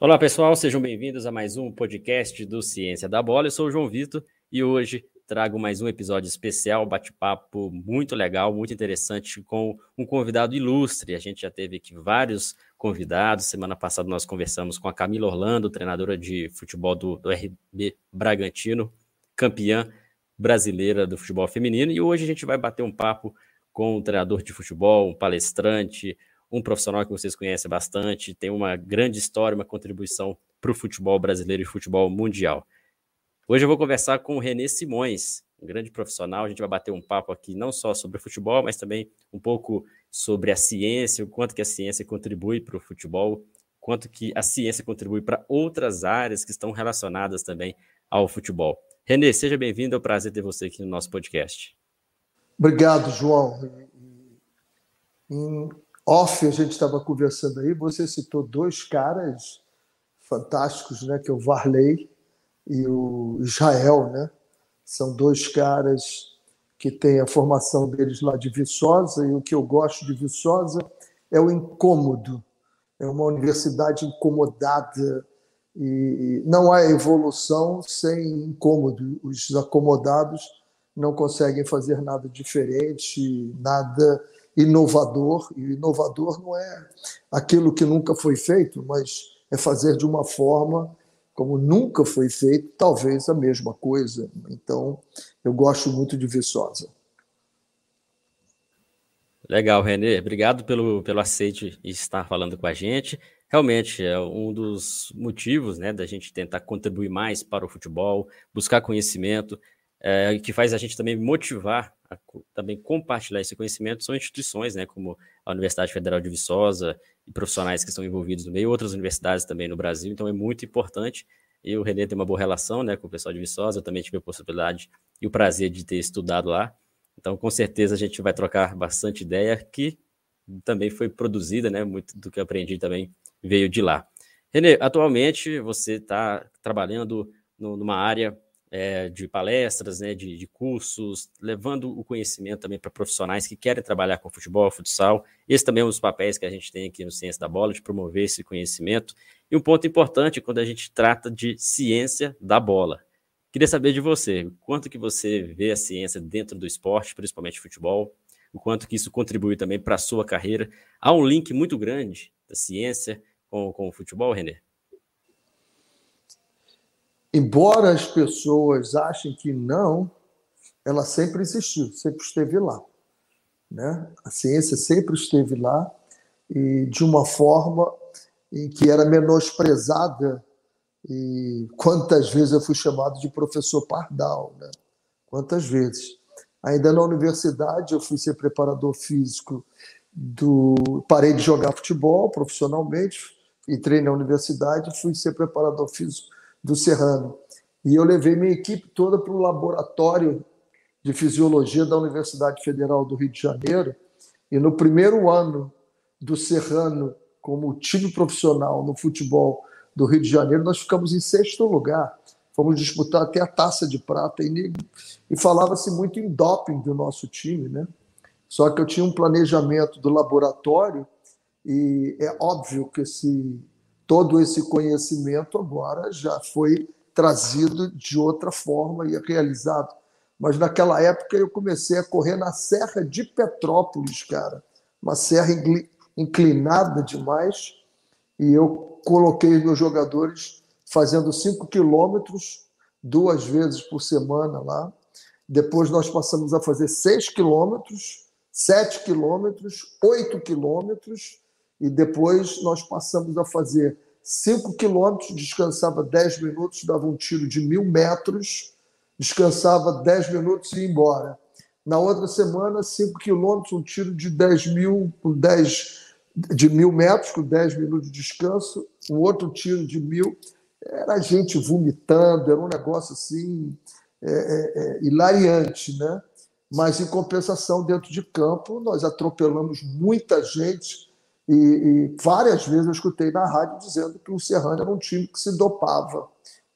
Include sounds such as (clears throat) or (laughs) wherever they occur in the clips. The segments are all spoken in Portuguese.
Olá, pessoal, sejam bem-vindos a mais um podcast do Ciência da Bola. Eu sou o João Vitor e hoje trago mais um episódio especial, bate-papo muito legal, muito interessante com um convidado ilustre. A gente já teve aqui vários convidados. Semana passada nós conversamos com a Camila Orlando, treinadora de futebol do, do RB Bragantino, campeã brasileira do futebol feminino. E hoje a gente vai bater um papo com um treinador de futebol, um palestrante, um profissional que vocês conhecem bastante, tem uma grande história, uma contribuição para o futebol brasileiro e futebol mundial. Hoje eu vou conversar com o Renê Simões, um grande profissional. A gente vai bater um papo aqui não só sobre futebol, mas também um pouco sobre a ciência, o quanto que a ciência contribui para o futebol, quanto que a ciência contribui para outras áreas que estão relacionadas também ao futebol. Renê, seja bem-vindo, é um prazer ter você aqui no nosso podcast. Obrigado, João. Off a gente estava conversando aí, você citou dois caras fantásticos, né, que é o Varley e o Israel, né? São dois caras que têm a formação deles lá de Viçosa e o que eu gosto de Viçosa é o incômodo. É uma universidade incomodada e não há evolução sem incômodo. Os acomodados não conseguem fazer nada diferente, nada inovador, e inovador não é aquilo que nunca foi feito, mas é fazer de uma forma como nunca foi feito, talvez a mesma coisa. Então, eu gosto muito de Viçosa. Legal, Renê. Obrigado pelo, pelo aceite e estar falando com a gente. Realmente é um dos motivos né, da gente tentar contribuir mais para o futebol, buscar conhecimento, é, que faz a gente também motivar a também compartilhar esse conhecimento são instituições, né, como a Universidade Federal de Viçosa e profissionais que estão envolvidos no meio, outras universidades também no Brasil, então é muito importante. E o Renê tem uma boa relação né, com o pessoal de Viçosa, eu também tive a possibilidade e o prazer de ter estudado lá. Então, com certeza, a gente vai trocar bastante ideia, que também foi produzida, né? Muito do que aprendi também veio de lá. Renê, atualmente você está trabalhando numa área é, de palestras, né, de, de, cursos, levando o conhecimento também para profissionais que querem trabalhar com futebol, futsal. Esse também é um dos papéis que a gente tem aqui no Ciência da Bola, de promover esse conhecimento. E um ponto importante quando a gente trata de ciência da bola. Queria saber de você, quanto que você vê a ciência dentro do esporte, principalmente futebol, o quanto que isso contribui também para a sua carreira. Há um link muito grande da ciência com, com o futebol, Renê? Embora as pessoas achem que não, ela sempre existiu, sempre esteve lá. Né? A ciência sempre esteve lá e de uma forma em que era menosprezada e quantas vezes eu fui chamado de professor pardal, né? Quantas vezes? Ainda na universidade eu fui ser preparador físico do parei de jogar futebol profissionalmente, entrei na universidade, fui ser preparador físico do Serrano. E eu levei minha equipe toda para o laboratório de fisiologia da Universidade Federal do Rio de Janeiro. E no primeiro ano do Serrano, como time profissional no futebol do Rio de Janeiro, nós ficamos em sexto lugar. Fomos disputar até a taça de prata e, e falava-se muito em doping do nosso time, né? Só que eu tinha um planejamento do laboratório e é óbvio que esse todo esse conhecimento agora já foi trazido de outra forma e realizado. Mas naquela época eu comecei a correr na Serra de Petrópolis, cara, uma serra inclinada demais, e eu coloquei meus jogadores fazendo 5 quilômetros duas vezes por semana lá. Depois nós passamos a fazer 6 quilômetros, 7 quilômetros, 8 quilômetros, e depois nós passamos a fazer 5 quilômetros, descansava 10 minutos, dava um tiro de mil metros, descansava 10 minutos e ia embora. Na outra semana, 5 quilômetros, um tiro de 10 mil, com 10 de mil metros, com 10 minutos de descanso, um outro tiro de mil. Era gente vomitando, era um negócio assim é, é, é, hilariante, né? Mas, em compensação, dentro de campo, nós atropelamos muita gente e, e, várias vezes eu escutei na rádio dizendo que o Serrano era um time que se dopava.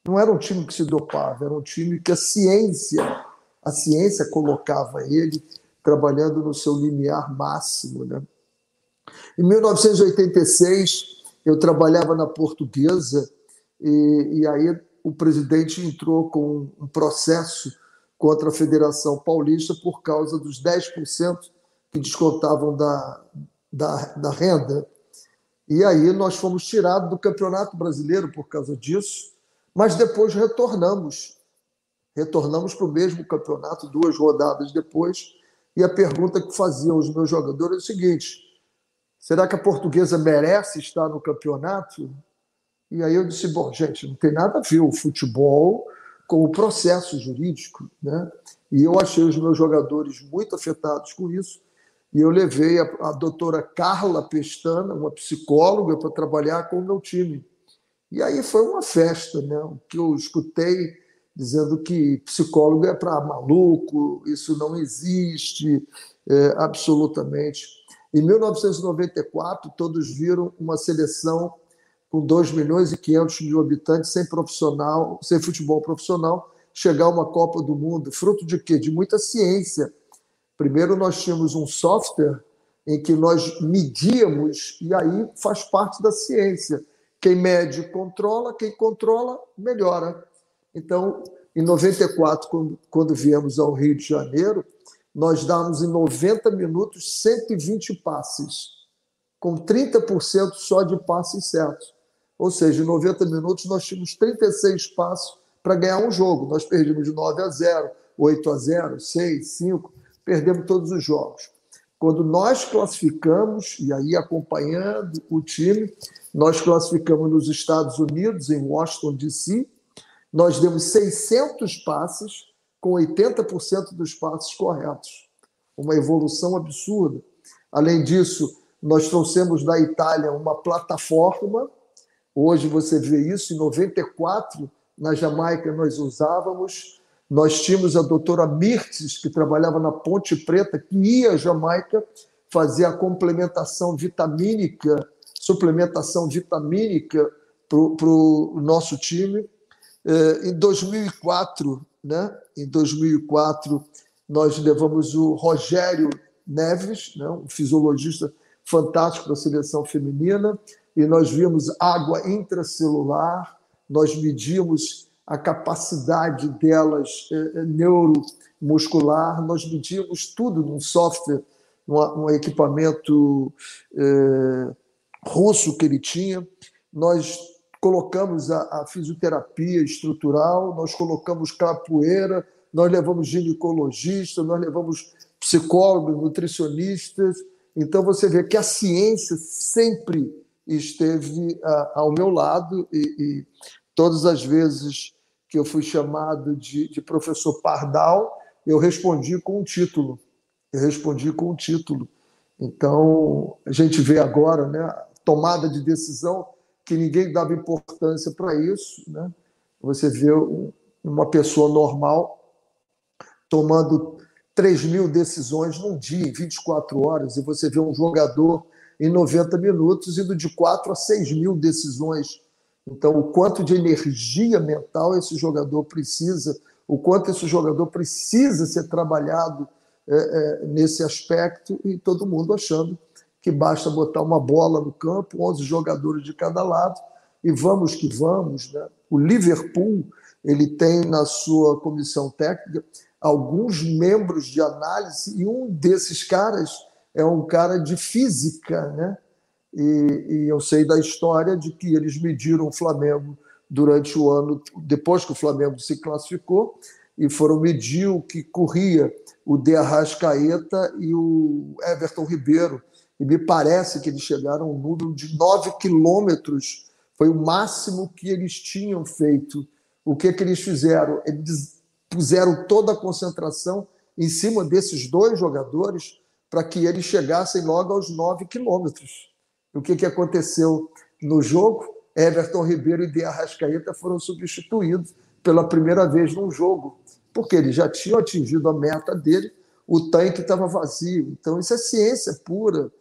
Não era um time que se dopava, era um time que a ciência, a ciência colocava ele trabalhando no seu limiar máximo. Né? Em 1986, eu trabalhava na portuguesa e, e aí o presidente entrou com um processo contra a Federação Paulista por causa dos 10% que descontavam da, da, da renda. E aí nós fomos tirados do Campeonato Brasileiro por causa disso, mas depois retornamos. Retornamos para o mesmo campeonato duas rodadas depois. E a pergunta que faziam os meus jogadores é o seguinte: será que a portuguesa merece estar no campeonato? E aí eu disse: bom, gente, não tem nada a ver o futebol com o processo jurídico. Né? E eu achei os meus jogadores muito afetados com isso e eu levei a, a doutora Carla Pestana, uma psicóloga, para trabalhar com o meu time. E aí foi uma festa, né? O que eu escutei dizendo que psicólogo é para maluco, isso não existe é, absolutamente. Em 1994, todos viram uma seleção com 2 milhões e 500 mil habitantes, sem profissional, sem futebol profissional, chegar a uma Copa do Mundo, fruto de quê? De muita ciência, Primeiro, nós tínhamos um software em que nós medíamos, e aí faz parte da ciência. Quem mede, controla, quem controla, melhora. Então, em 94, quando, quando viemos ao Rio de Janeiro, nós dávamos em 90 minutos 120 passes, com 30% só de passes certos. Ou seja, em 90 minutos nós tínhamos 36 passos para ganhar um jogo. Nós perdemos de 9 a 0, 8 a 0, 6, 5 perdemos todos os jogos. Quando nós classificamos, e aí acompanhando o time, nós classificamos nos Estados Unidos, em Washington, D.C., nós demos 600 passes com 80% dos passes corretos. Uma evolução absurda. Além disso, nós trouxemos da Itália uma plataforma. Hoje você vê isso, em 94, na Jamaica nós usávamos nós tínhamos a doutora Mirtes, que trabalhava na Ponte Preta, que ia à Jamaica fazer a complementação vitamínica, suplementação vitamínica para o nosso time. É, em 2004, né? Em 2004, nós levamos o Rogério Neves, né? um fisiologista fantástico da seleção feminina, e nós vimos água intracelular, nós medimos a capacidade delas é, neuromuscular, nós medimos tudo num software, num, equipamento é, russo que ele tinha. Nós colocamos a, a, fisioterapia estrutural, nós colocamos capoeira, nós levamos ginecologista, nós levamos psicólogos, nutricionistas. Então você vê que a ciência sempre esteve a, ao meu lado e Todas as vezes que eu fui chamado de, de professor Pardal, eu respondi com um título. Eu respondi com um título. Então, a gente vê agora né, tomada de decisão que ninguém dava importância para isso. Né? Você vê uma pessoa normal tomando 3 mil decisões num dia, em 24 horas, e você vê um jogador em 90 minutos indo de 4 a 6 mil decisões então, o quanto de energia mental esse jogador precisa, o quanto esse jogador precisa ser trabalhado é, é, nesse aspecto, e todo mundo achando que basta botar uma bola no campo, 11 jogadores de cada lado, e vamos que vamos. Né? O Liverpool ele tem na sua comissão técnica alguns membros de análise, e um desses caras é um cara de física, né? E, e, eu sei da história de que eles mediram o Flamengo durante o ano, depois que o Flamengo se classificou, e foram medir o que corria o De Arrascaeta e o Everton Ribeiro. E me parece que eles chegaram a um número de 9 quilômetros, foi o máximo que eles tinham feito. O que, que eles fizeram? Eles puseram toda a concentração em cima desses dois jogadores para que eles chegassem logo aos 9 quilômetros. O que, que aconteceu no jogo? Everton Ribeiro e De Arrascaeta foram substituídos pela primeira vez num jogo, porque eles já tinham atingido a meta dele, o tanque estava vazio. Então, isso é ciência pura.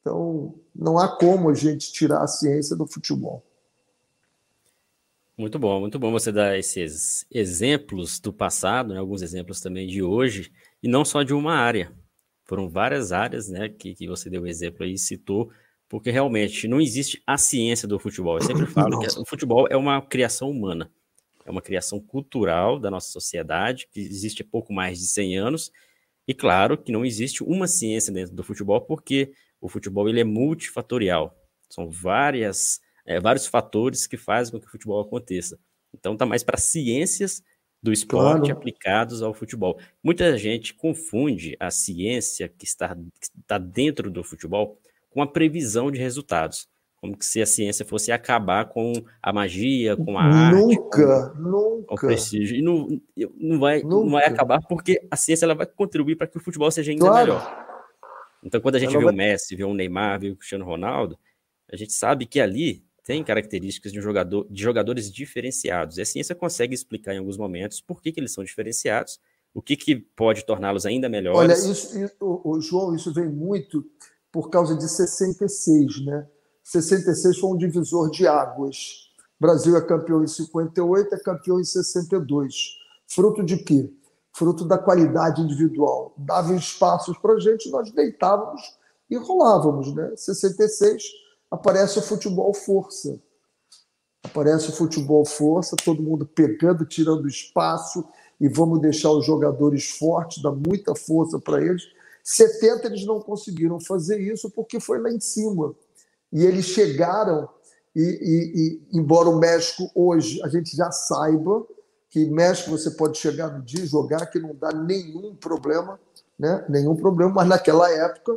Então, não há como a gente tirar a ciência do futebol. Muito bom, muito bom você dar esses exemplos do passado, né, alguns exemplos também de hoje, e não só de uma área. Foram várias áreas né, que, que você deu exemplo aí, citou porque realmente não existe a ciência do futebol. Eu sempre falo que o futebol é uma criação humana, é uma criação cultural da nossa sociedade, que existe há pouco mais de 100 anos, e claro que não existe uma ciência dentro do futebol, porque o futebol ele é multifatorial. São várias, é, vários fatores que fazem com que o futebol aconteça. Então tá mais para ciências do esporte claro. aplicados ao futebol. Muita gente confunde a ciência que está, que está dentro do futebol com a previsão de resultados. Como se a ciência fosse acabar com a magia, com a nunca, arte, com, nunca. prestígio. E não, não, vai, nunca. não vai acabar porque a ciência ela vai contribuir para que o futebol seja ainda claro. melhor. Então, quando a gente ela vê vai... o Messi, vê o Neymar, vê o Cristiano Ronaldo, a gente sabe que ali tem características de, um jogador, de jogadores diferenciados. E a ciência consegue explicar em alguns momentos por que, que eles são diferenciados, o que, que pode torná-los ainda melhores. Olha, isso, isso, o, João, isso vem muito por causa de 66, né? 66 foi um divisor de águas. O Brasil é campeão em 58, é campeão em 62. Fruto de quê? Fruto da qualidade individual. Dava espaços para a gente, nós deitávamos e rolávamos, né? 66 aparece o futebol força. Aparece o futebol força, todo mundo pegando, tirando espaço e vamos deixar os jogadores fortes, dar muita força para eles. 70 eles não conseguiram fazer isso porque foi lá em cima. E eles chegaram, e, e, e embora o México hoje a gente já saiba que México você pode chegar no dia e jogar que não dá nenhum problema, né? nenhum problema, mas naquela época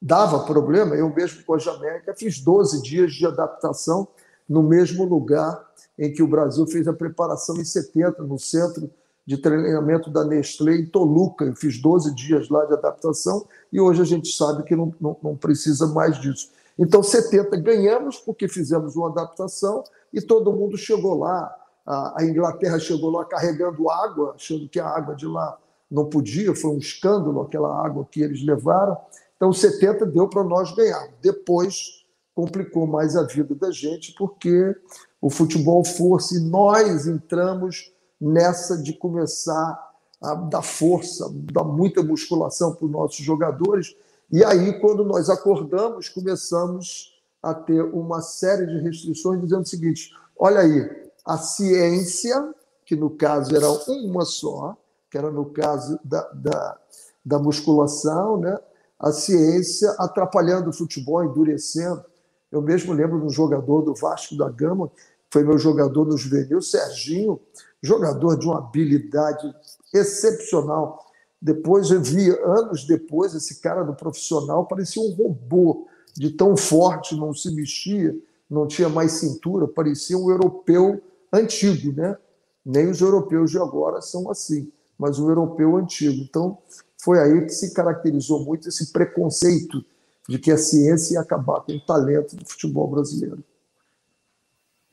dava problema. Eu mesmo com a Jamaica fiz 12 dias de adaptação no mesmo lugar em que o Brasil fez a preparação em 70, no centro de treinamento da Nestlé em Toluca. Eu fiz 12 dias lá de adaptação e hoje a gente sabe que não, não, não precisa mais disso. Então, 70 ganhamos porque fizemos uma adaptação e todo mundo chegou lá. A, a Inglaterra chegou lá carregando água, achando que a água de lá não podia, foi um escândalo aquela água que eles levaram. Então, 70 deu para nós ganhar. Depois complicou mais a vida da gente, porque o futebol força e nós entramos nessa de começar a dar força, dar muita musculação para os nossos jogadores. E aí, quando nós acordamos, começamos a ter uma série de restrições dizendo o seguinte: olha aí, a ciência, que no caso era uma só, que era no caso da, da, da musculação, né? a ciência atrapalhando o futebol, endurecendo. Eu mesmo lembro de um jogador do Vasco da Gama, foi meu jogador no juvenil, Serginho, jogador de uma habilidade excepcional. Depois eu vi, anos depois, esse cara no profissional parecia um robô, de tão forte, não se mexia, não tinha mais cintura, parecia um europeu antigo, né? Nem os europeus de agora são assim, mas o europeu antigo. Então, foi aí que se caracterizou muito esse preconceito de que a ciência ia acabar com o talento do futebol brasileiro.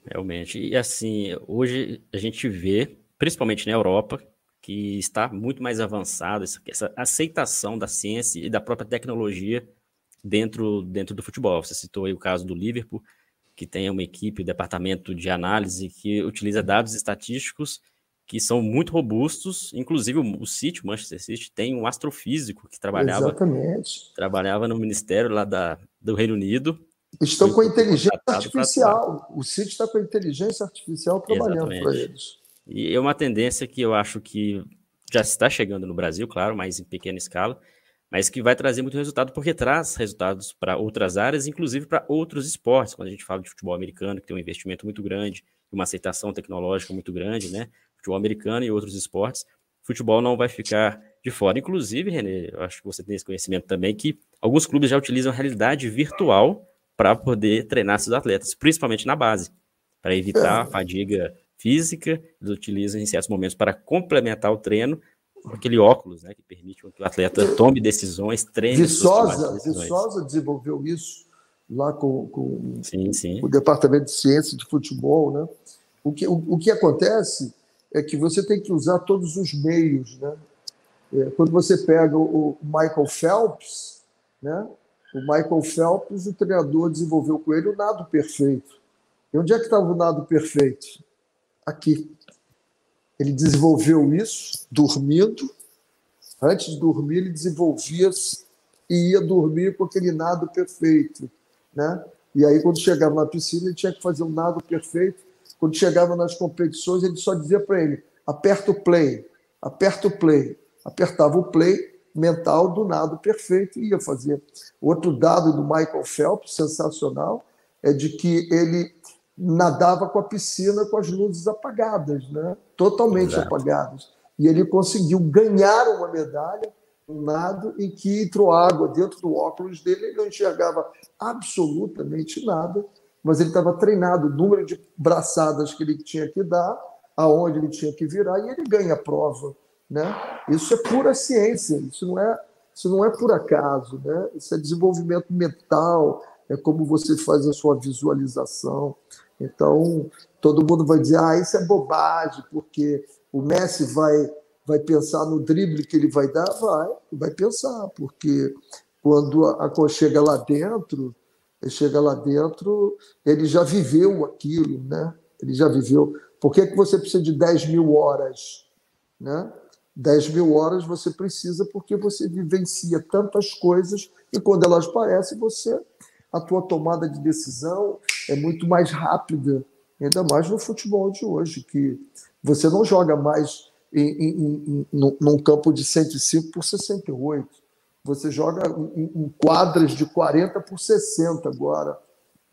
Realmente. E assim, hoje a gente vê, principalmente na Europa, que está muito mais avançada essa, aceitação da ciência e da própria tecnologia dentro, dentro do futebol. Você citou aí o caso do Liverpool, que tem uma equipe, um departamento de análise que utiliza dados estatísticos que são muito robustos. Inclusive, o, o City, o Manchester City, tem um astrofísico que trabalhava, Exatamente. trabalhava no ministério lá da, do Reino Unido. Estão com a inteligência artificial. O City está com a inteligência artificial trabalhando para eles. E é uma tendência que eu acho que já está chegando no Brasil, claro, mas em pequena escala, mas que vai trazer muito resultado, porque traz resultados para outras áreas, inclusive para outros esportes. Quando a gente fala de futebol americano, que tem um investimento muito grande, uma aceitação tecnológica muito grande, né? futebol americano e outros esportes, futebol não vai ficar de fora. Inclusive, Renê, eu acho que você tem esse conhecimento também, que alguns clubes já utilizam a realidade virtual para poder treinar seus atletas, principalmente na base, para evitar a fadiga física, eles utilizam em certos momentos para complementar o treino aquele óculos, né, que permite que o atleta tome decisões, treine. Viçosa, Viçosa desenvolveu isso lá com, com sim, sim. o departamento de ciência de futebol, né? O que, o, o que acontece é que você tem que usar todos os meios. Né? É, quando você pega o Michael Phelps, né? O Michael Phelps, o treinador desenvolveu com ele o nado perfeito. E onde é que estava o nado perfeito? Aqui. Ele desenvolveu isso dormindo. Antes de dormir, ele desenvolvia e ia dormir com aquele nado perfeito. né? E aí, quando chegava na piscina, ele tinha que fazer um nado perfeito. Quando chegava nas competições, ele só dizia para ele: aperta o play, aperta o play. Apertava o play mental do nado perfeito e ia fazer. Outro dado do Michael Phelps, sensacional, é de que ele nadava com a piscina com as luzes apagadas, né? totalmente Exato. apagadas. E ele conseguiu ganhar uma medalha um nado em que entrou água dentro do óculos dele, ele não enxergava absolutamente nada, mas ele estava treinado, o número de braçadas que ele tinha que dar, aonde ele tinha que virar, e ele ganha a prova. Né? Isso é pura ciência, isso não é, isso não é por acaso, né? isso é desenvolvimento mental, é como você faz a sua visualização. Então, todo mundo vai dizer, ah, isso é bobagem, porque o Messi vai vai pensar no drible que ele vai dar? Vai, vai pensar, porque quando a, a chega lá dentro, ele chega lá dentro, ele já viveu aquilo, né? Ele já viveu. Por que, que você precisa de 10 mil horas? Né? 10 mil horas você precisa porque você vivencia tantas coisas e quando elas aparecem, você a tua tomada de decisão é muito mais rápida, ainda mais no futebol de hoje, que você não joga mais em, em, em, num campo de 105 por 68. Você joga em, em quadras de 40 por 60 agora.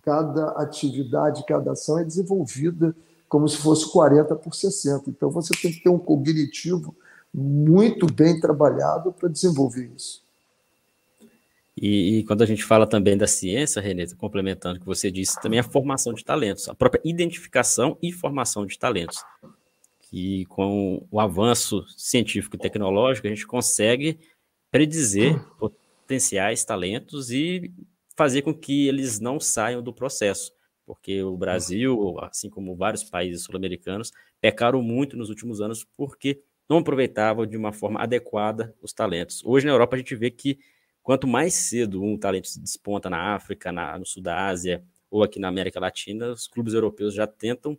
Cada atividade, cada ação é desenvolvida como se fosse 40 por 60. Então você tem que ter um cognitivo muito bem trabalhado para desenvolver isso. E, e, quando a gente fala também da ciência, Renata, complementando o que você disse, também a formação de talentos, a própria identificação e formação de talentos que com o avanço científico e tecnológico a gente consegue predizer potenciais talentos e fazer com que eles não saiam do processo, porque o Brasil, assim como vários países sul-americanos, pecaram muito nos últimos anos porque não aproveitavam de uma forma adequada os talentos. Hoje na Europa a gente vê que quanto mais cedo um talento se desponta na África, na, no sul da Ásia ou aqui na América Latina, os clubes europeus já tentam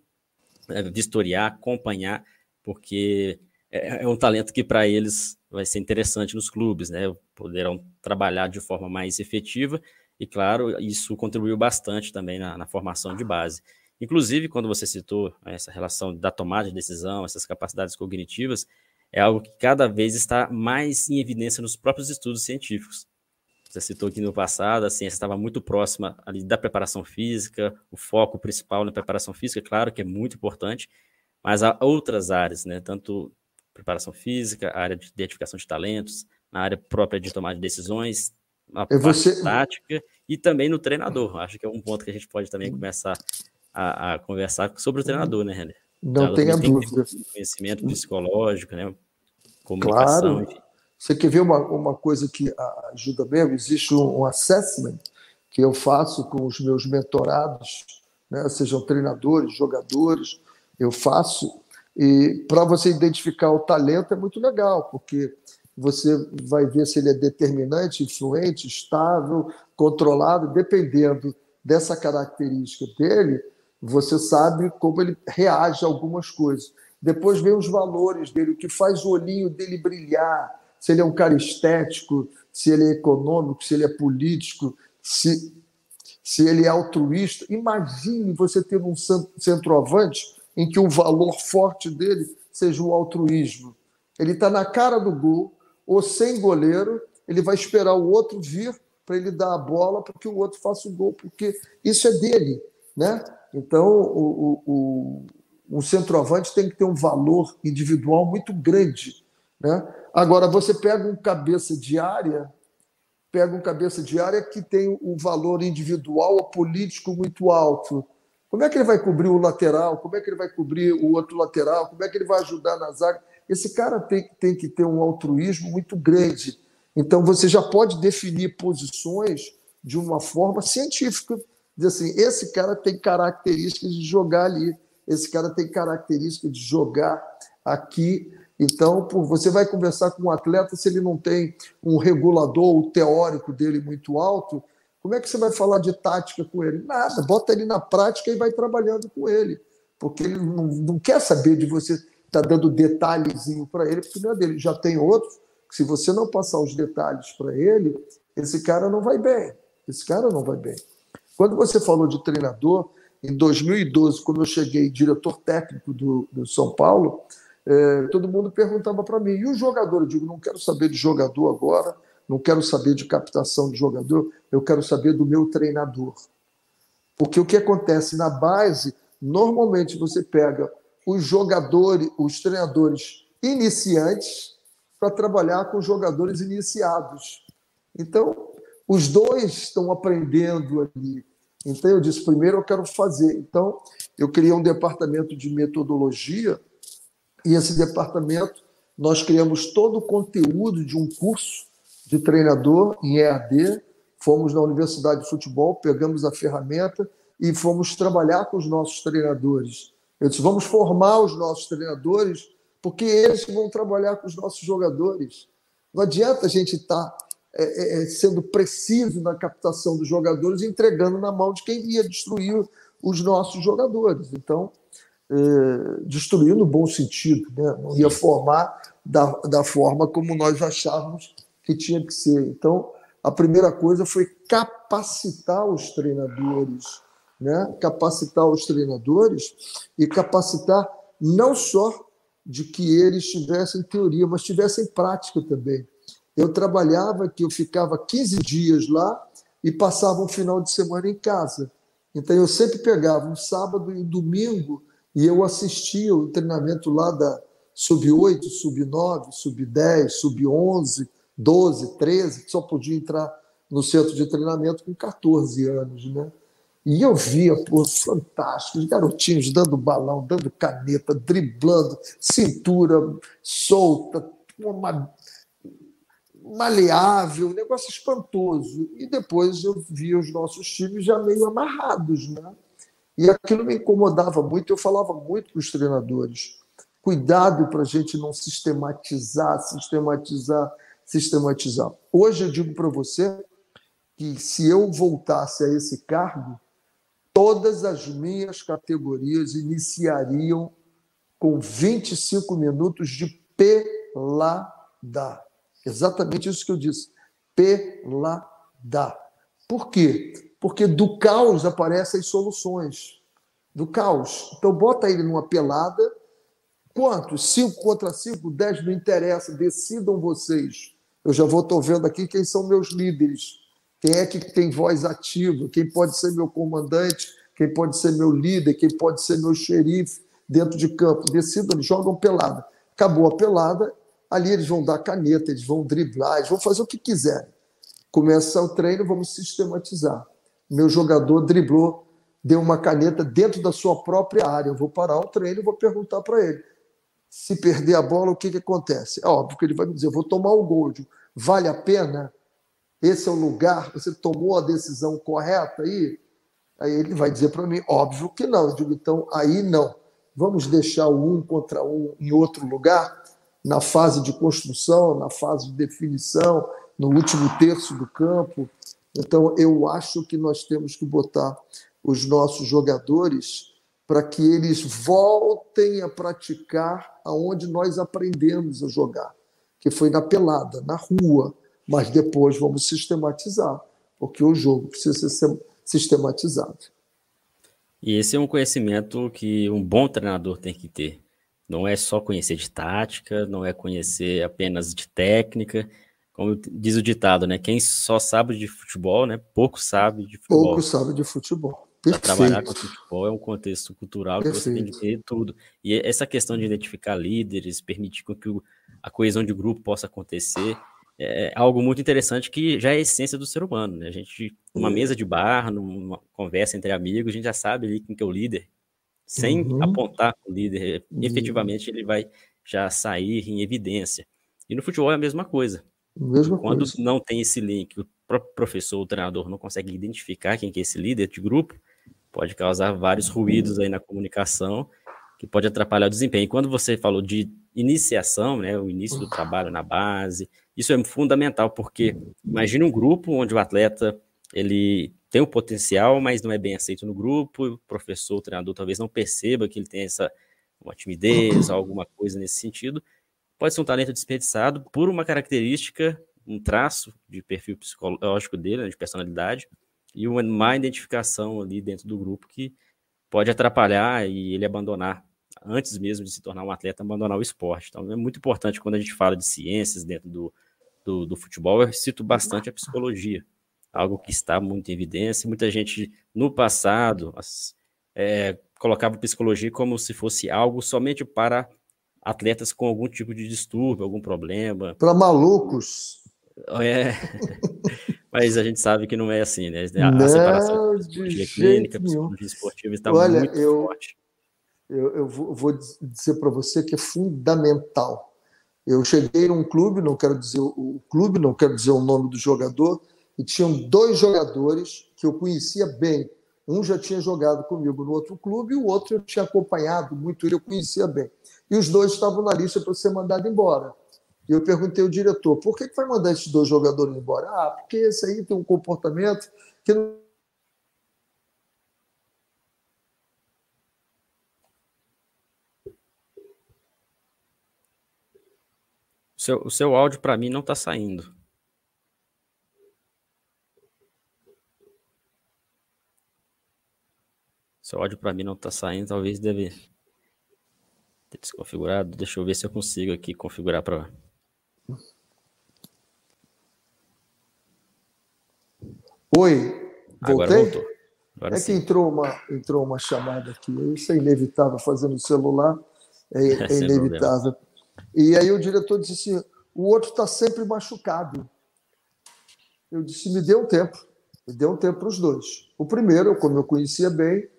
é, vistoriar, acompanhar, porque é, é um talento que para eles vai ser interessante nos clubes, né? Poderão trabalhar de forma mais efetiva e, claro, isso contribuiu bastante também na, na formação de base. Inclusive, quando você citou essa relação da tomada de decisão, essas capacidades cognitivas, é algo que cada vez está mais em evidência nos próprios estudos científicos. Você citou que no passado a ciência estava muito próxima ali da preparação física, o foco principal na preparação física, claro que é muito importante, mas há outras áreas, né? Tanto preparação física, a área de identificação de talentos, na área própria de tomar de decisões, na parte você... tática e também no treinador. Acho que é um ponto que a gente pode também começar a, a conversar sobre o treinador, né, Renner? Não tenha dúvida. Conhecimento psicológico, né? Comunicação, claro. Você quer ver uma, uma coisa que ajuda mesmo? Existe um, assessment que eu faço com os meus mentorados, né? sejam treinadores, jogadores, eu faço. E para você identificar o talento é muito legal, porque você vai ver se ele é determinante, influente, estável, controlado, dependendo dessa característica dele, você sabe como ele reage a algumas coisas. Depois vem os valores dele, o que faz o olhinho dele brilhar, se ele é um cara estético, se ele é econômico, se ele é político, se, se ele é altruísta. Imagine você ter um centroavante em que o valor forte dele seja o altruísmo. Ele está na cara do gol, ou sem goleiro, ele vai esperar o outro vir para ele dar a bola para que o outro faça o gol, porque isso é dele. Né? Então, o, o, o, o centroavante tem que ter um valor individual muito grande. Né? Agora, você pega um cabeça de área, pega um cabeça de área que tem um valor individual ou político muito alto. Como é que ele vai cobrir o lateral? Como é que ele vai cobrir o outro lateral? Como é que ele vai ajudar na zaga? Esse cara tem, tem que ter um altruísmo muito grande. Então, você já pode definir posições de uma forma científica. Dizer assim, esse cara tem características de jogar ali, esse cara tem características de jogar aqui então, você vai conversar com um atleta se ele não tem um regulador, o teórico dele muito alto, como é que você vai falar de tática com ele? Nada, bota ele na prática e vai trabalhando com ele, porque ele não, não quer saber de você estar tá dando detalhezinho para ele, porque não é dele. Já tem outros se você não passar os detalhes para ele, esse cara não vai bem. Esse cara não vai bem. Quando você falou de treinador, em 2012, quando eu cheguei diretor técnico do, do São Paulo, é, todo mundo perguntava para mim, e o jogador? Eu digo, não quero saber de jogador agora, não quero saber de captação de jogador, eu quero saber do meu treinador. Porque o que acontece na base, normalmente você pega os jogadores, os treinadores iniciantes para trabalhar com jogadores iniciados. Então, os dois estão aprendendo ali. Então, eu disse: primeiro eu quero fazer. Então, eu criei um departamento de metodologia, e esse departamento nós criamos todo o conteúdo de um curso de treinador em EAD. Fomos na Universidade de Futebol, pegamos a ferramenta e fomos trabalhar com os nossos treinadores. Eu disse: vamos formar os nossos treinadores, porque eles vão trabalhar com os nossos jogadores. Não adianta a gente estar tá é, é, é, sendo preciso na captação dos jogadores, entregando na mão de quem ia destruir os nossos jogadores. Então, é, destruir no bom sentido, né? não ia formar da, da forma como nós achávamos que tinha que ser. Então, a primeira coisa foi capacitar os treinadores, né? capacitar os treinadores e capacitar não só de que eles tivessem teoria, mas tivessem prática também eu trabalhava que eu ficava 15 dias lá e passava um final de semana em casa. Então eu sempre pegava um sábado e um domingo e eu assistia o treinamento lá da sub-8, sub-9, sub-10, sub-11, 12, 13, que só podia entrar no centro de treinamento com 14 anos, né? E eu via, pô, fantástico, os garotinhos dando balão, dando caneta, driblando, cintura solta, uma maleável, um negócio espantoso. E depois eu via os nossos times já meio amarrados, né? E aquilo me incomodava muito. Eu falava muito para os treinadores: cuidado para a gente não sistematizar, sistematizar, sistematizar. Hoje eu digo para você que se eu voltasse a esse cargo, todas as minhas categorias iniciariam com 25 minutos de pelada. Exatamente isso que eu disse. Pelada. Por quê? Porque do caos aparecem as soluções. Do caos. Então, bota ele numa pelada. Quantos? Cinco contra cinco? Dez não interessa. Decidam vocês. Eu já vou estou vendo aqui quem são meus líderes. Quem é que tem voz ativa? Quem pode ser meu comandante? Quem pode ser meu líder? Quem pode ser meu xerife dentro de campo? Decidam, jogam pelada. Acabou a pelada, Ali eles vão dar caneta, eles vão driblar, eles vão fazer o que quiserem. Começa o treino, vamos sistematizar. Meu jogador driblou, deu uma caneta dentro da sua própria área. Eu vou parar o treino e vou perguntar para ele. Se perder a bola, o que, que acontece? É óbvio que ele vai me dizer: eu vou tomar o gol. Vale a pena? Esse é o lugar? Você tomou a decisão correta aí? Aí ele vai dizer para mim: óbvio que não. Eu digo: então aí não. Vamos deixar um contra um em outro lugar? Na fase de construção, na fase de definição, no último terço do campo. Então, eu acho que nós temos que botar os nossos jogadores para que eles voltem a praticar aonde nós aprendemos a jogar, que foi na pelada, na rua, mas depois vamos sistematizar, porque o jogo precisa ser sistematizado. E esse é um conhecimento que um bom treinador tem que ter. Não é só conhecer de tática, não é conhecer apenas de técnica. Como diz o ditado, né? Quem só sabe de futebol, né? Pouco sabe de futebol. Pouco sabe de futebol. Para trabalhar com futebol é um contexto cultural Perfeito. que você tem que ter tudo. E essa questão de identificar líderes, permitir que a coesão de grupo possa acontecer, é algo muito interessante que já é a essência do ser humano. Né? A gente, numa mesa de bar, numa conversa entre amigos, a gente já sabe ali quem que é o líder, sem uhum. apontar o líder, uhum. efetivamente ele vai já sair em evidência. E no futebol é a mesma coisa. Mesma Quando coisa. não tem esse link, o próprio professor, o treinador não consegue identificar quem que é esse líder de grupo, pode causar vários ruídos aí na comunicação que pode atrapalhar o desempenho. E quando você falou de iniciação, né, o início do trabalho na base, isso é fundamental, porque imagine um grupo onde o atleta ele tem o potencial, mas não é bem aceito no grupo, o professor, o treinador talvez não perceba que ele tem essa uma timidez, (coughs) alguma coisa nesse sentido. Pode ser um talento desperdiçado por uma característica, um traço de perfil psicológico dele, né, de personalidade, e uma má identificação ali dentro do grupo que pode atrapalhar e ele abandonar, antes mesmo de se tornar um atleta, abandonar o esporte. Então é muito importante quando a gente fala de ciências dentro do, do, do futebol, eu cito bastante a psicologia, algo que está muito em evidência. Muita gente no passado é, colocava psicologia como se fosse algo somente para atletas com algum tipo de distúrbio, algum problema. Para malucos. É. (laughs) Mas a gente sabe que não é assim, né? A, não, separação de psicologia clínica, psicologia esportiva está Olha, muito eu, forte. Eu, eu vou dizer para você que é fundamental. Eu cheguei num clube, não quero dizer o clube, não quero dizer o nome do jogador, e tinham dois jogadores que eu conhecia bem. Um já tinha jogado comigo no outro clube e o outro eu tinha acompanhado muito, eu conhecia bem. E os dois estavam na lista para ser mandado embora. E eu perguntei ao diretor, por que, que vai mandar esses dois jogadores embora? Ah, porque esse aí tem um comportamento que não seu, o seu áudio para mim não está saindo. Seu áudio para mim não está saindo, talvez deve ter desconfigurado. Deixa eu ver se eu consigo aqui configurar para Oi, voltei? Agora voltou. Agora é sim. que entrou uma, entrou uma chamada aqui. Isso é inevitável fazer no celular, é, (laughs) é inevitável. E aí o diretor disse assim: o outro está sempre machucado. Eu disse: me dê um tempo. Me dê um tempo para os dois. O primeiro, como eu conhecia bem,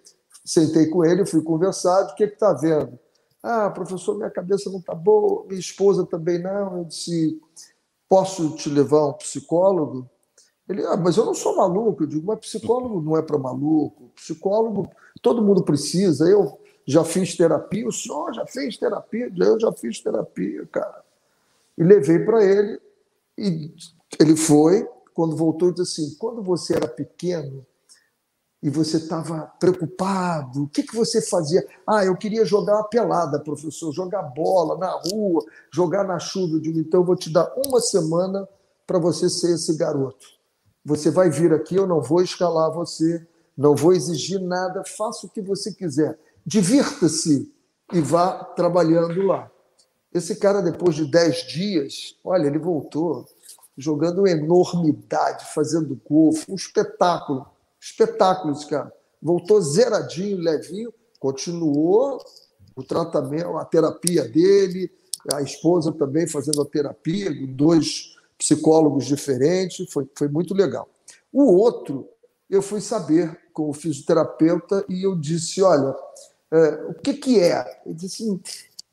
sentei com ele, fui conversar. O que está vendo? Ah, professor, minha cabeça não está boa, minha esposa também não. Eu disse: posso te levar a um psicólogo? Ele, ah, mas eu não sou maluco. Eu digo, mas psicólogo não é para maluco. Psicólogo, todo mundo precisa. Eu já fiz terapia, o senhor já fez terapia? Eu já fiz terapia, cara. E levei para ele, e ele foi. Quando voltou, disse assim: quando você era pequeno e você estava preocupado, o que, que você fazia? Ah, eu queria jogar a pelada, professor, jogar bola na rua, jogar na chuva. Eu digo, então eu vou te dar uma semana para você ser esse garoto você vai vir aqui, eu não vou escalar você, não vou exigir nada, faça o que você quiser. Divirta-se e vá trabalhando lá. Esse cara, depois de dez dias, olha, ele voltou jogando enormidade, fazendo gol, um espetáculo. Espetáculo esse cara. Voltou zeradinho, levinho, continuou o tratamento, a terapia dele, a esposa também fazendo a terapia, dois psicólogos diferentes, foi, foi muito legal. O outro, eu fui saber com o fisioterapeuta e eu disse: olha, é, o que, que é? Ele disse assim,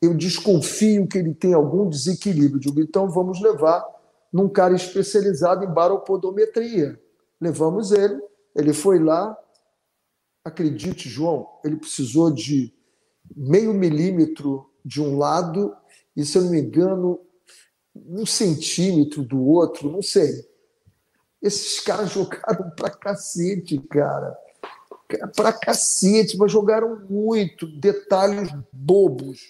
eu desconfio que ele tem algum desequilíbrio. Digo, então vamos levar num cara especializado em baropodometria. Levamos ele, ele foi lá. Acredite, João, ele precisou de meio milímetro de um lado e, se eu não me engano, um centímetro do outro, não sei. Esses caras (laughs) jogaram pra cacete, cara. Pra cacete, mas jogaram muito. Detalhes bobos.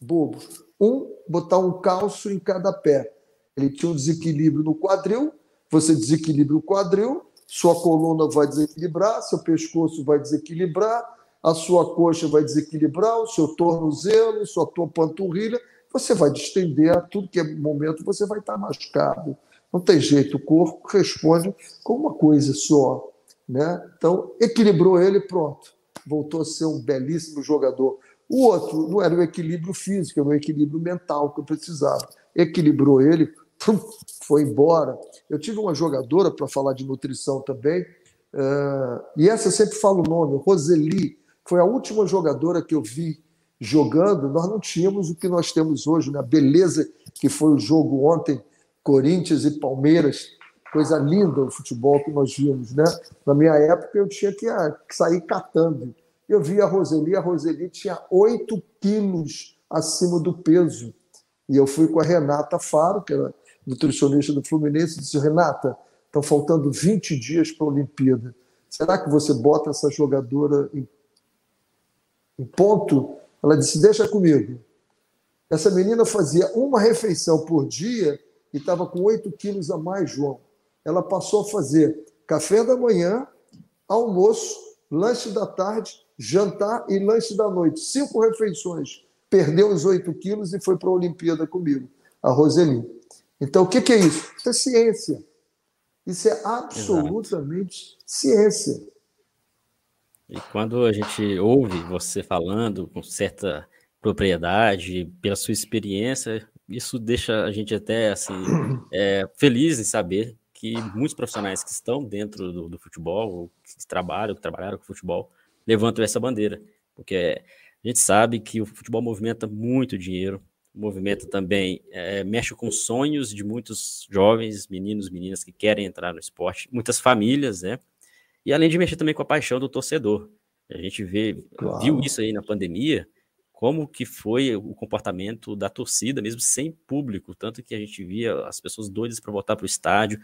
Bobos. Um, botar um calço em cada pé. Ele tinha um desequilíbrio no quadril, você desequilibra o quadril, sua coluna vai desequilibrar, seu pescoço vai desequilibrar, a sua coxa vai desequilibrar, o seu tornozelo, sua tua panturrilha você vai distender a tudo que é momento, você vai estar machucado. Não tem jeito, o corpo responde com uma coisa só. Né? Então, equilibrou ele, pronto. Voltou a ser um belíssimo jogador. O outro não era o equilíbrio físico, era o equilíbrio mental que eu precisava. Equilibrou ele, foi embora. Eu tive uma jogadora para falar de nutrição também, uh, e essa eu sempre falo o nome, Roseli. Foi a última jogadora que eu vi jogando, nós não tínhamos o que nós temos hoje, né? a beleza que foi o jogo ontem, Corinthians e Palmeiras, coisa linda o futebol que nós vimos. Né? Na minha época, eu tinha que, ah, sair catando. Eu vi a Roseli, a Roseli tinha 8 quilos acima do peso. E eu fui com a Renata Faro, que era nutricionista do Fluminense, disse: Renata, estão faltando 20 dias para a Olimpíada. Será que você bota essa jogadora em, em ponto ela disse: Deixa comigo. Essa menina fazia uma refeição por dia e estava com 8 quilos a mais, João. Ela passou a fazer café da manhã, almoço, lanche da tarde, jantar e lanche da noite. Cinco refeições. Perdeu os 8 quilos e foi para a Olimpíada comigo, a Roseli. Então, o que, que é isso? Isso é ciência. Isso é absolutamente Exato. ciência. E quando a gente ouve você falando com certa propriedade, pela sua experiência, isso deixa a gente até assim (clears throat) é, feliz em saber que muitos profissionais que estão dentro do, do futebol, ou que trabalham, que trabalharam com futebol, levantam essa bandeira, porque a gente sabe que o futebol movimenta muito dinheiro, movimenta também, é, mexe com sonhos de muitos jovens, meninos, meninas que querem entrar no esporte, muitas famílias, né? E além de mexer também com a paixão do torcedor. A gente vê, claro. viu isso aí na pandemia, como que foi o comportamento da torcida, mesmo sem público, tanto que a gente via as pessoas doidas para voltar para o estádio,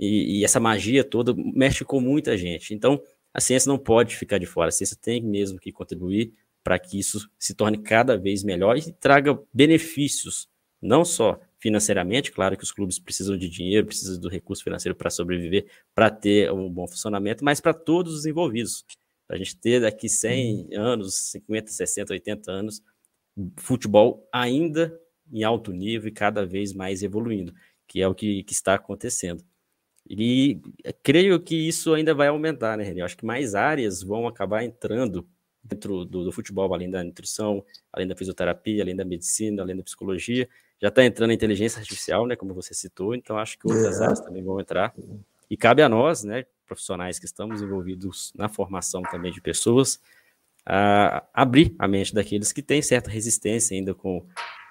e, e, essa magia toda mexe com muita gente. Então, a ciência não pode ficar de fora, a ciência tem mesmo que contribuir para que isso se torne cada vez melhor e traga benefícios, não só financeiramente, claro que os clubes precisam de dinheiro, precisam do recurso financeiro para sobreviver, para ter um bom funcionamento, mas para todos os envolvidos para a gente ter daqui 100 uhum. anos, 50, 60, 80 anos, futebol ainda em alto nível e cada vez mais evoluindo, que é o que, que está acontecendo. E creio que isso ainda vai aumentar, né, René? Eu acho que mais áreas vão acabar entrando dentro do, do, futebol, além da nutrição, além da fisioterapia, além da medicina, além da psicologia. Já está entrando a inteligência artificial, né, como você citou, então acho que outras é. áreas também vão entrar. E cabe a nós, né, profissionais que estamos envolvidos na formação também de pessoas, a abrir a mente daqueles que têm certa resistência ainda com,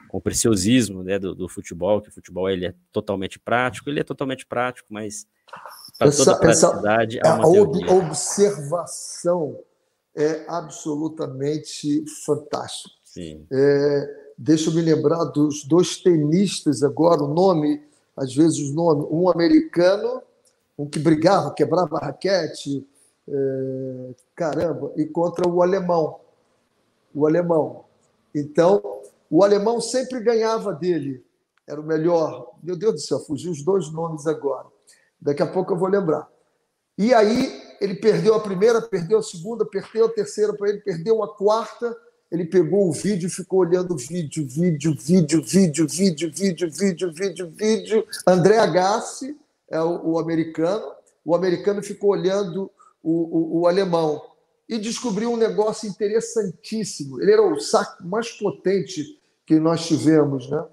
com o preciosismo né, do, do, futebol, que o futebol ele é totalmente prático, ele é totalmente prático, mas para toda a praticidade essa, há uma a observação é absolutamente fantástico. É, deixa eu me lembrar dos dois tenistas agora, o nome, às vezes o nome, um americano um que brigava, quebrava a raquete, é, caramba, e contra o alemão. O alemão. Então, o alemão sempre ganhava dele, era o melhor. Meu Deus do céu, fugiu os dois nomes agora. Daqui a pouco eu vou lembrar. E aí ele perdeu a primeira, perdeu a segunda, perdeu a terceira para ele, perdeu a quarta. Ele pegou o vídeo e ficou olhando vídeo, vídeo, vídeo, vídeo, vídeo, vídeo, vídeo, vídeo, vídeo. André Agassi, é o, o americano. O americano ficou olhando o, o, o, alemão e descobriu um negócio interessantíssimo. Ele era o saco mais potente que nós tivemos, né?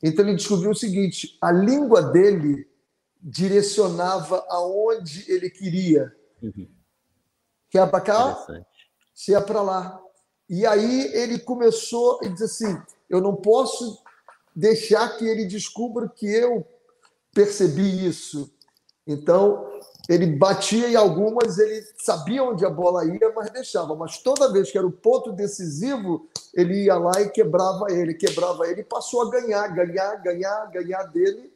Então ele descobriu o seguinte: a língua dele direcionava aonde ele queria. Uhum. Que é para cá, se é para lá. E aí ele começou e disse assim: eu não posso deixar que ele descubra que eu percebi isso. Então, ele batia em algumas, ele sabia onde a bola ia, mas deixava. Mas toda vez que era o ponto decisivo, ele ia lá e quebrava ele, quebrava ele e passou a ganhar, ganhar, ganhar, ganhar dele.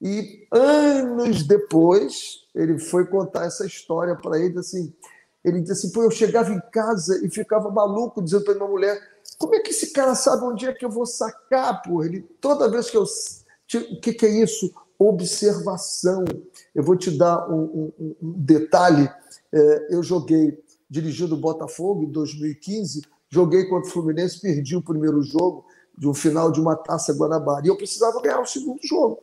E anos depois, ele foi contar essa história para ele, assim, ele disse assim, pô, eu chegava em casa e ficava maluco, dizendo para minha mulher, como é que esse cara sabe onde é que eu vou sacar, pô? Ele, toda vez que eu... O que, que é isso? observação. Eu vou te dar um, um, um detalhe. É, eu joguei dirigindo o Botafogo em 2015, joguei contra o Fluminense, perdi o primeiro jogo de um final de uma taça Guanabara. E eu precisava ganhar o segundo jogo.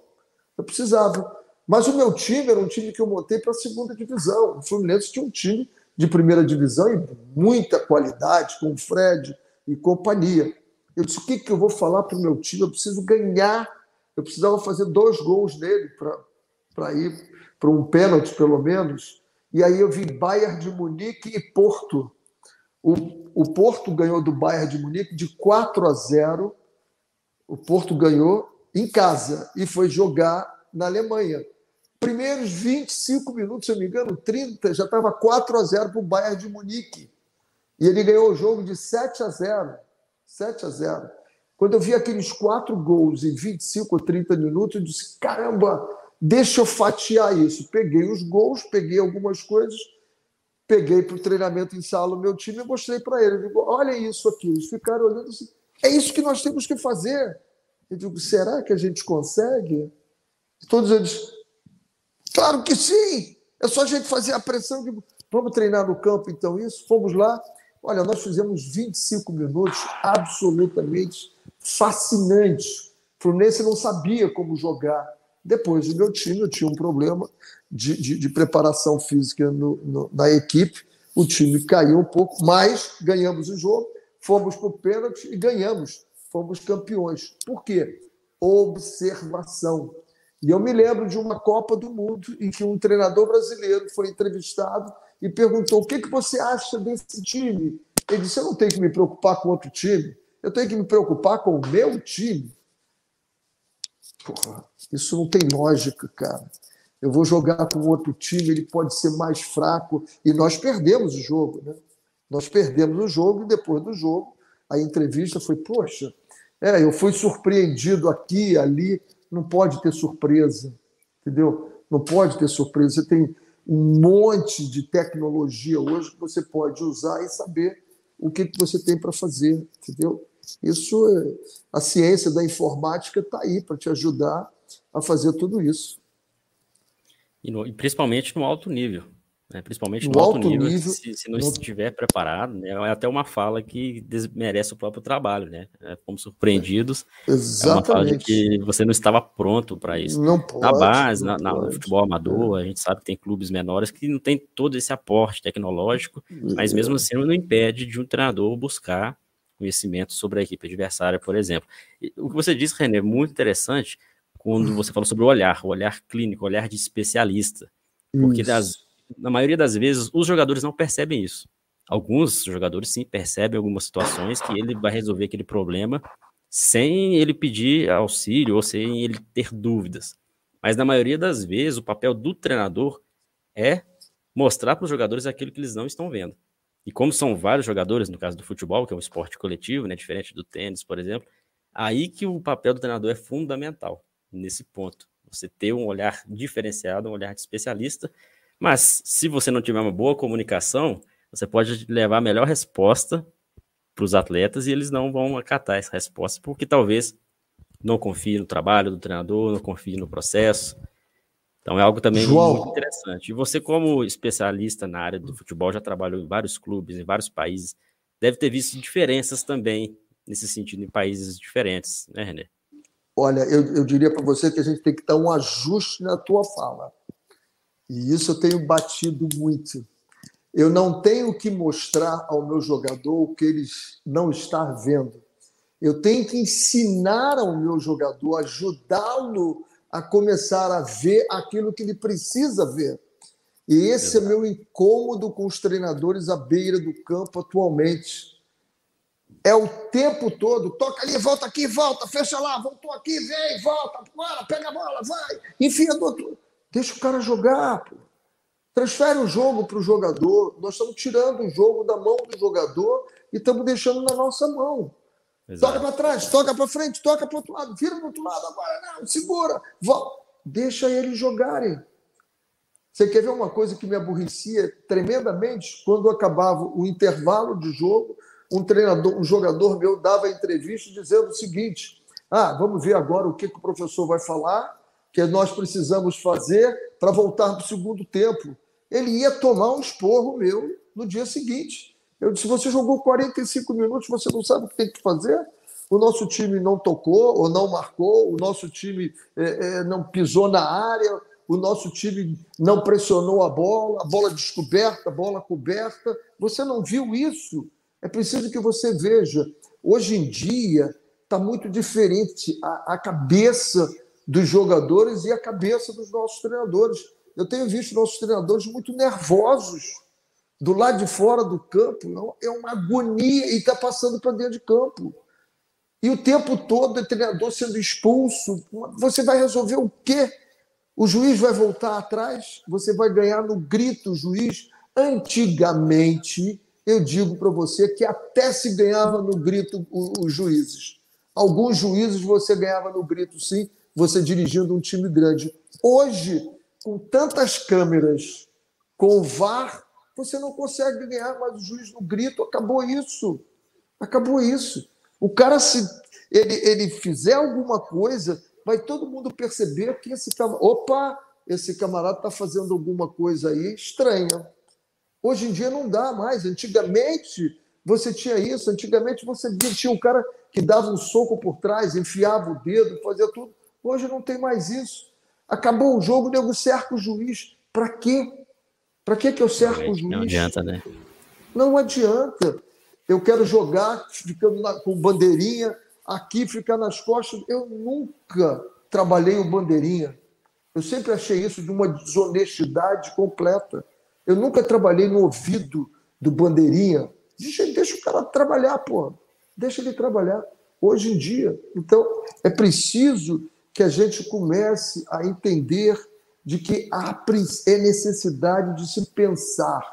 Eu precisava. Mas o meu time era um time que eu montei para a segunda divisão. O Fluminense tinha um time de primeira divisão e muita qualidade, com o Fred e companhia. Eu disse: o que, que eu vou falar para o meu time? Eu preciso ganhar eu precisava fazer dois gols nele para ir para um pênalti, pelo menos. E aí eu vi Bayern de Munique e Porto. O, o Porto ganhou do Bayern de Munique de 4 a 0. O Porto ganhou em casa e foi jogar na Alemanha. Primeiros 25 minutos, se eu não me engano, 30, já estava 4 a 0 para o Bayern de Munique. E ele ganhou o jogo de 7 a 0. 7 a 0. Quando eu vi aqueles quatro gols em 25 ou 30 minutos, eu disse: caramba, deixa eu fatiar isso. Peguei os gols, peguei algumas coisas, peguei para o treinamento em sala o meu time e mostrei para ele. Digo: olha isso aqui. Eles ficaram olhando assim: é isso que nós temos que fazer. Eu digo: será que a gente consegue? Todos eles: claro que sim. É só a gente fazer a pressão. Digo, Vamos treinar no campo, então, isso? Fomos lá. Olha, nós fizemos 25 minutos absolutamente fascinantes. O Fluminense não sabia como jogar. Depois, o meu time, eu tinha um problema de, de, de preparação física no, no, na equipe. O time caiu um pouco, mas ganhamos o jogo, fomos para o pênalti e ganhamos. Fomos campeões. Por quê? Observação. E eu me lembro de uma Copa do Mundo em que um treinador brasileiro foi entrevistado e perguntou: o que, que você acha desse time? Ele disse: eu não tenho que me preocupar com outro time, eu tenho que me preocupar com o meu time. Porra, isso não tem lógica, cara. Eu vou jogar com outro time, ele pode ser mais fraco. E nós perdemos o jogo, né? Nós perdemos o jogo e depois do jogo a entrevista foi: poxa, é, eu fui surpreendido aqui, ali. Não pode ter surpresa, entendeu? Não pode ter surpresa. Você tem um monte de tecnologia hoje que você pode usar e saber o que, você tem para fazer, entendeu? Isso, é, a ciência da informática está aí para te ajudar a fazer tudo isso. E, no, e principalmente no alto nível. Né? Principalmente no, no alto, nível, nível se, se, não no... estiver preparado, né? é até uma fala que desmerece o próprio trabalho, né? É, fomos surpreendidos. Exatamente. É uma fala de que você não estava pronto para isso. Não pode, na base, na, na, no futebol amador, é. a gente sabe que tem clubes menores que não tem todo esse aporte tecnológico, mas mesmo é. assim não impede de um treinador buscar conhecimento sobre a equipe adversária, por exemplo. E o que você disse, René, é muito interessante quando você falou sobre o olhar, o olhar clínico, o olhar de especialista. Porque das, na maioria das vezes os jogadores não percebem isso. Alguns jogadores sim percebem algumas situações que ele vai resolver aquele problema sem ele pedir auxílio ou sem ele ter dúvidas. Mas na maioria das vezes o papel do treinador é mostrar para os jogadores aquilo que eles não estão vendo. E como são vários jogadores, no caso do futebol, que é um esporte coletivo, né, diferente do tênis, por exemplo, aí que o papel do treinador é fundamental nesse ponto. Você ter um olhar diferenciado, um olhar de especialista, mas se você não tiver uma boa comunicação, você pode levar a melhor resposta para os atletas e eles não vão acatar essa resposta, porque talvez não confie no trabalho do treinador, não confie no processo. Então é algo também João. muito interessante. E você, como especialista na área do futebol, já trabalhou em vários clubes, em vários países, deve ter visto diferenças também nesse sentido em países diferentes, né, René? Olha, eu, eu diria para você que a gente tem que dar um ajuste na tua fala. E isso eu tenho batido muito. Eu não tenho que mostrar ao meu jogador o que ele não está vendo. Eu tenho que ensinar ao meu jogador, ajudá-lo a começar a ver aquilo que ele precisa ver. E esse é meu incômodo com os treinadores à beira do campo atualmente é o tempo todo, toca ali, volta aqui, volta, fecha lá, voltou aqui, vem, volta, bora, pega a bola, vai, enfia do outro. Deixa o cara jogar, pô. Transfere o jogo para o jogador. Nós estamos tirando o jogo da mão do jogador e estamos deixando na nossa mão. Exato. Toca para trás, toca para frente, toca para o outro lado, vira para o outro lado, agora não, segura, volta. Deixa eles jogarem. Você quer ver uma coisa que me aborrecia tremendamente? Quando acabava o intervalo de jogo, um treinador, um jogador meu dava entrevista dizendo o seguinte: ah, vamos ver agora o que, que o professor vai falar, que nós precisamos fazer para voltar para o segundo tempo. Ele ia tomar um esporro meu no dia seguinte. Eu disse: você jogou 45 minutos, você não sabe o que tem que fazer? O nosso time não tocou ou não marcou, o nosso time é, é, não pisou na área, o nosso time não pressionou a bola, a bola descoberta, a bola coberta. Você não viu isso? É preciso que você veja. Hoje em dia está muito diferente a, a cabeça dos jogadores e a cabeça dos nossos treinadores. Eu tenho visto nossos treinadores muito nervosos do lado de fora do campo. É uma agonia e está passando para dentro de campo. E o tempo todo o treinador sendo expulso. Você vai resolver o quê? O juiz vai voltar atrás? Você vai ganhar no grito, juiz? Antigamente, eu digo para você que até se ganhava no grito os juízes. Alguns juízes você ganhava no grito, sim, você dirigindo um time grande. Hoje, com tantas câmeras, com o VAR, você não consegue ganhar mais o juiz no grito. Acabou isso. Acabou isso. O cara, se ele, ele fizer alguma coisa, vai todo mundo perceber que esse camarada. Opa, esse camarada está fazendo alguma coisa aí estranha Hoje em dia não dá mais. Antigamente você tinha isso, antigamente você tinha um cara que dava um soco por trás, enfiava o dedo, fazia tudo. Hoje não tem mais isso. Acabou o jogo, nego cerca o juiz. Para quê? Para que que eu cerco o juiz? Não adianta, né? Não adianta. Eu quero jogar ficando na, com bandeirinha, aqui ficar nas costas. Eu nunca trabalhei o bandeirinha. Eu sempre achei isso de uma desonestidade completa. Eu nunca trabalhei no ouvido do bandeirinha. Deixa, deixa o cara trabalhar, pô. Deixa ele trabalhar. Hoje em dia. Então, é preciso que a gente comece a entender de que há é necessidade de se pensar.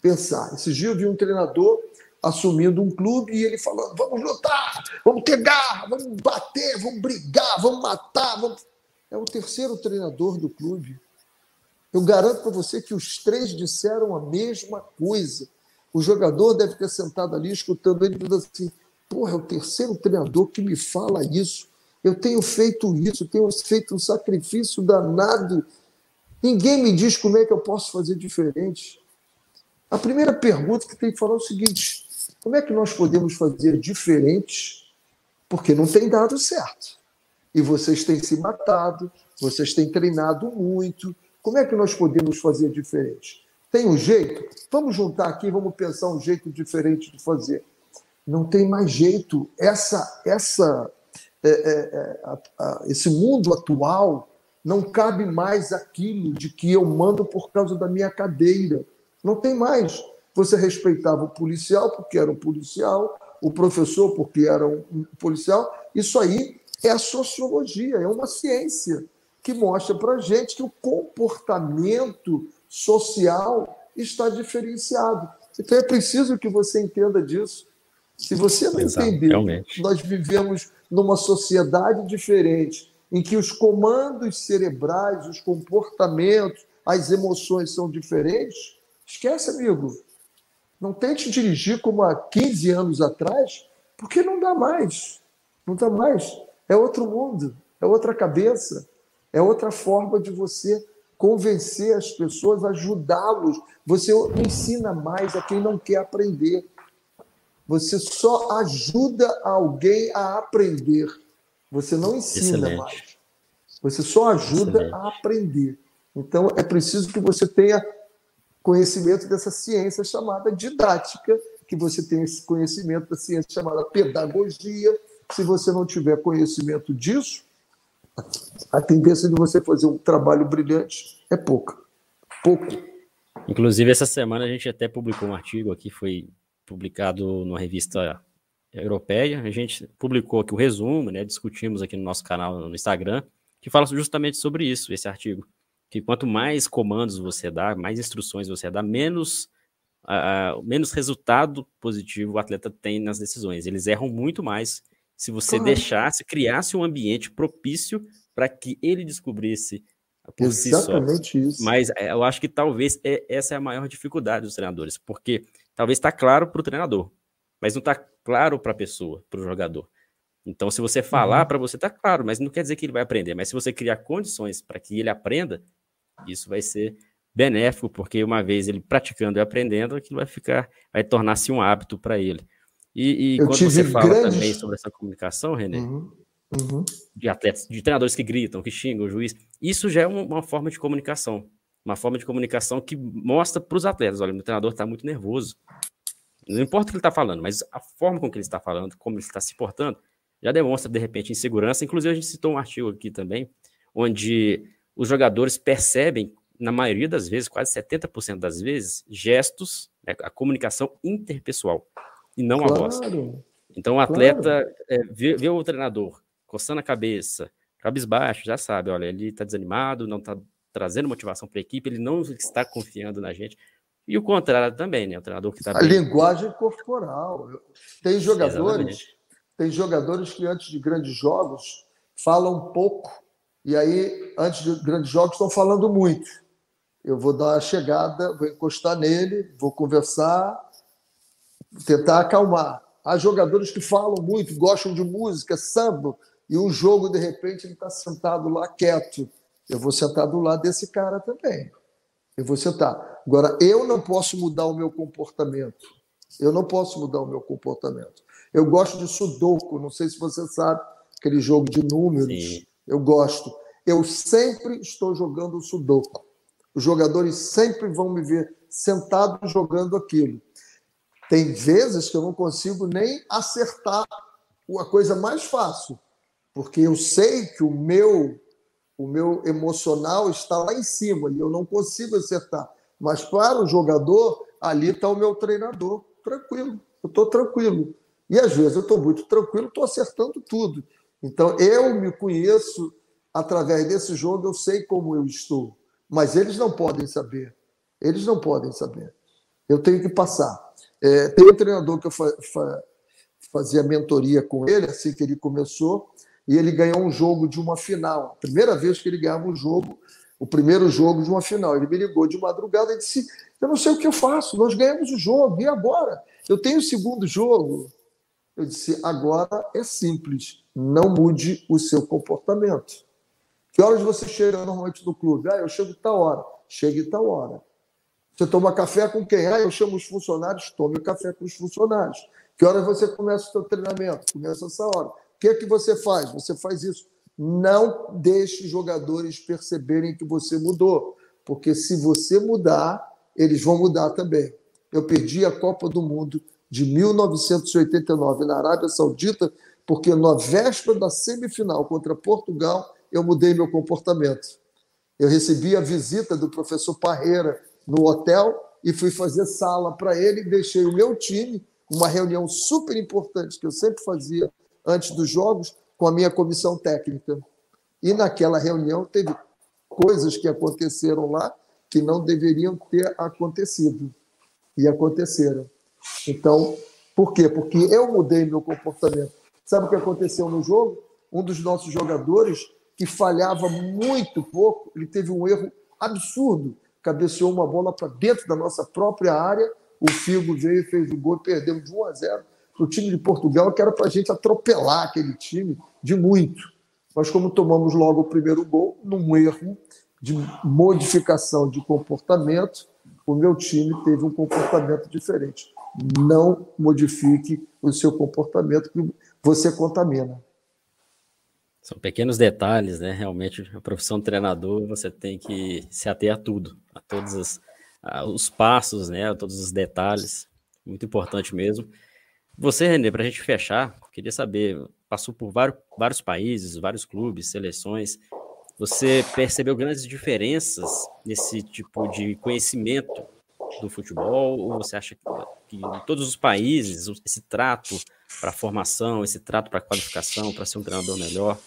Pensar. Esse dia eu vi um treinador assumindo um clube e ele falando: vamos lutar, vamos ter garra, vamos bater, vamos brigar, vamos matar. Vamos... É o terceiro treinador do clube. Eu garanto para você que os três disseram a mesma coisa. O jogador deve ter sentado ali escutando ele dizendo assim: porra, é o terceiro treinador que me fala isso. Eu tenho feito isso, tenho feito um sacrifício danado. Ninguém me diz como é que eu posso fazer diferente. A primeira pergunta que tem que falar é o seguinte: como é que nós podemos fazer diferente? Porque não tem dado certo. E vocês têm se matado, vocês têm treinado muito. Como é que nós podemos fazer diferente? Tem um jeito? Vamos juntar aqui, vamos pensar um jeito diferente de fazer. Não tem mais jeito. Essa, essa é, é, é, a, a, esse mundo atual não cabe mais aquilo de que eu mando por causa da minha cadeira. Não tem mais. Você respeitava o policial porque era um policial, o professor porque era um policial. Isso aí é a sociologia, é uma ciência que mostra para gente que o comportamento social está diferenciado. Então é preciso que você entenda disso. Se você não Exato, entender, realmente. nós vivemos numa sociedade diferente, em que os comandos cerebrais, os comportamentos, as emoções são diferentes, esquece, amigo. Não tente dirigir como há 15 anos atrás, porque não dá mais. Não dá mais. É outro mundo, é outra cabeça, é outra forma de você convencer as pessoas, ajudá-los. Você ensina mais a quem não quer aprender. Você só ajuda alguém a aprender. Você não ensina Excelente. mais. Você só ajuda Excelente. a aprender. Então, é preciso que você tenha conhecimento dessa ciência chamada didática, que você tenha esse conhecimento da ciência chamada pedagogia. Se você não tiver conhecimento disso, a tendência de você fazer um trabalho brilhante é pouca. Pouco. Inclusive, essa semana a gente até publicou um artigo aqui, foi publicado numa revista europeia. A gente publicou aqui o resumo, né? Discutimos aqui no nosso canal no Instagram, que fala justamente sobre isso, esse artigo. Que quanto mais comandos você dá, mais instruções você dá, menos, uh, menos resultado positivo o atleta tem nas decisões. Eles erram muito mais se você deixasse, criasse um ambiente propício para que ele descobrisse por Exatamente si só. isso. Mas é, eu acho que talvez é, essa é a maior dificuldade dos treinadores, porque talvez está claro para o treinador, mas não está claro para a pessoa, para o jogador. Então, se você falar uhum. para você, está claro, mas não quer dizer que ele vai aprender. Mas se você criar condições para que ele aprenda, isso vai ser benéfico, porque uma vez ele praticando e aprendendo, aquilo vai ficar, vai tornar-se um hábito para ele. E, e quando você fala grandes... também sobre essa comunicação, René, uhum. Uhum. de atletas, de treinadores que gritam, que xingam o juiz, isso já é uma, uma forma de comunicação uma forma de comunicação que mostra para os atletas: olha, o treinador está muito nervoso. Não importa o que ele está falando, mas a forma com que ele está falando, como ele está se portando, já demonstra, de repente, insegurança. Inclusive, a gente citou um artigo aqui também, onde os jogadores percebem, na maioria das vezes, quase 70% das vezes, gestos, né, a comunicação interpessoal, e não claro, a voz. Então, o atleta claro. é, vê, vê o treinador coçando a cabeça, cabisbaixo, já sabe, olha, ele está desanimado, não está trazendo motivação para a equipe, ele não está confiando na gente. E o contrário também, né? O treinador que está A bem... linguagem corporal. Tem jogadores, tem jogadores que antes de grandes jogos falam pouco e aí antes de grandes jogos estão falando muito. Eu vou dar a chegada, vou encostar nele, vou conversar, tentar acalmar. Há jogadores que falam muito, gostam de música, samba, e um jogo de repente ele está sentado lá quieto eu vou sentar do lado desse cara também. Eu vou sentar. Agora, eu não posso mudar o meu comportamento. Eu não posso mudar o meu comportamento. Eu gosto de sudoku, não sei se você sabe, aquele jogo de números. Sim. Eu gosto. Eu sempre estou jogando sudoku. Os jogadores sempre vão me ver sentado jogando aquilo. Tem vezes que eu não consigo nem acertar a coisa mais fácil, porque eu sei que o meu o meu emocional está lá em cima e eu não consigo acertar. Mas para o jogador, ali está o meu treinador, tranquilo, eu estou tranquilo. E às vezes eu estou muito tranquilo, estou acertando tudo. Então eu me conheço através desse jogo, eu sei como eu estou. Mas eles não podem saber. Eles não podem saber. Eu tenho que passar. É, tem um treinador que eu fa fa fazia mentoria com ele, assim que ele começou, e ele ganhou um jogo de uma final. Primeira vez que ele ganhava um jogo, o primeiro jogo de uma final. Ele me ligou de madrugada e disse: Eu não sei o que eu faço, nós ganhamos o jogo, e agora? Eu tenho o segundo jogo. Eu disse: Agora é simples, não mude o seu comportamento. Que horas você chega normalmente no clube? Ah, eu chego tal hora. Chegue tal hora. Você toma café com quem? Ah, eu chamo os funcionários, tome café com os funcionários. Que horas você começa o seu treinamento? Começa essa hora. O que é que você faz? Você faz isso. Não deixe jogadores perceberem que você mudou, porque se você mudar, eles vão mudar também. Eu perdi a Copa do Mundo de 1989 na Arábia Saudita, porque na véspera da semifinal contra Portugal, eu mudei meu comportamento. Eu recebi a visita do professor Parreira no hotel e fui fazer sala para ele, deixei o meu time, uma reunião super importante que eu sempre fazia antes dos jogos com a minha comissão técnica. E naquela reunião teve coisas que aconteceram lá que não deveriam ter acontecido. E aconteceram. Então, por quê? Porque eu mudei meu comportamento. Sabe o que aconteceu no jogo? Um dos nossos jogadores, que falhava muito pouco, ele teve um erro absurdo. Cabeceou uma bola para dentro da nossa própria área. O Figo veio fez o gol, perdemos de 1 a 0 para o time de Portugal, que era para a gente atropelar aquele time de muito. Mas, como tomamos logo o primeiro gol, num erro de modificação de comportamento, o meu time teve um comportamento diferente. Não modifique o seu comportamento, que você contamina. São pequenos detalhes, né? Realmente, a profissão de treinador, você tem que se ater a tudo, a todos os, os passos, né? A todos os detalhes. Muito importante mesmo. Você, René, para a gente fechar, queria saber, passou por vários, vários países, vários clubes, seleções, você percebeu grandes diferenças nesse tipo de conhecimento do futebol? Ou você acha que, em todos os países esse trato para formação, esse trato para qualificação, para ser um treinador melhor,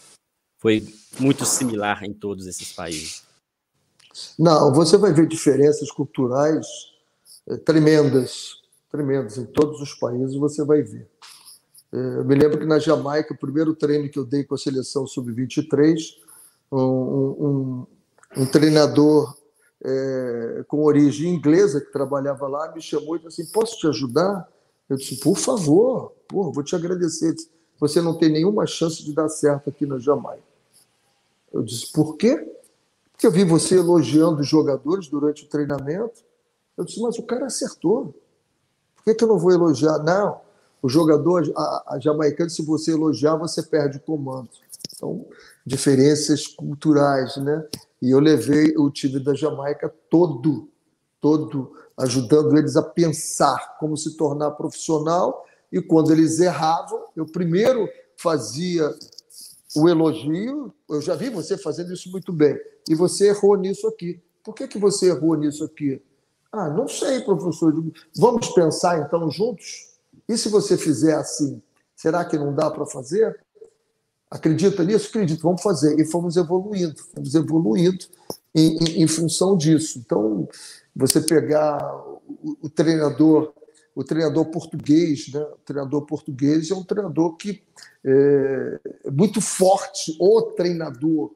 foi muito similar em todos esses países? Não, você vai ver diferenças culturais eh, tremendas tremendos em todos os países, você vai ver. É, eu me lembro que na Jamaica, o primeiro treino que eu dei com a seleção sub-23, um, um, um, treinador é, com origem inglesa que trabalhava lá me chamou e disse assim: Posso te ajudar? Eu disse: Por favor, porra, vou te agradecer. Disse, Você não tem nenhuma chance de dar certo aqui na Jamaica. Eu disse: Por quê? Porque eu vi você elogiando os jogadores durante o treinamento. Eu disse: Mas o cara acertou. Por que, que eu não vou elogiar? Não, o jogador, a, a jamaicana, se você elogiar, você perde o comando. Então, diferenças culturais, né? E eu levei o time da Jamaica todo, todo, ajudando eles a pensar como se tornar profissional. E quando eles erravam, eu primeiro fazia o elogio. Eu já vi você fazendo isso muito bem. E você errou nisso aqui. Por que, que você errou nisso aqui? Ah, não sei, professor. Vamos pensar então juntos? E se você fizer assim, será que não dá para fazer? Acredita nisso? Acredito, vamos fazer. E fomos evoluindo, fomos evoluindo em, em, em função disso. Então, você pegar o, o, treinador, o treinador português, né? O treinador português é um treinador que é, é muito forte, o treinador.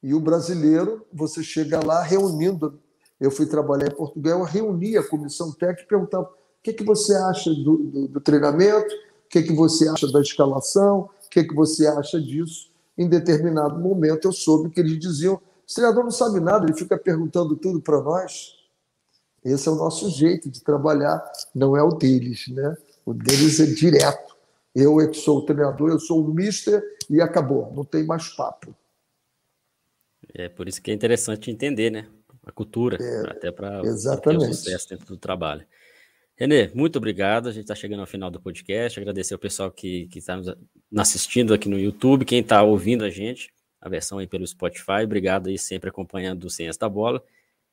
E o brasileiro, você chega lá reunindo eu fui trabalhar em Portugal, eu reuni a comissão técnica e perguntava o que, que você acha do, do, do treinamento, o que, que você acha da escalação, o que, que você acha disso. Em determinado momento eu soube que eles diziam: o treinador não sabe nada, ele fica perguntando tudo para nós. Esse é o nosso jeito de trabalhar, não é o deles, né? O deles é direto. Eu é que sou o treinador, eu sou o mister e acabou, não tem mais papo. É por isso que é interessante entender, né? A cultura, é, até para ter o sucesso dentro do trabalho. Renê, muito obrigado. A gente está chegando ao final do podcast. Agradecer ao pessoal que está nos assistindo aqui no YouTube, quem está ouvindo a gente, a versão aí pelo Spotify. Obrigado aí sempre acompanhando o Ciência da Bola.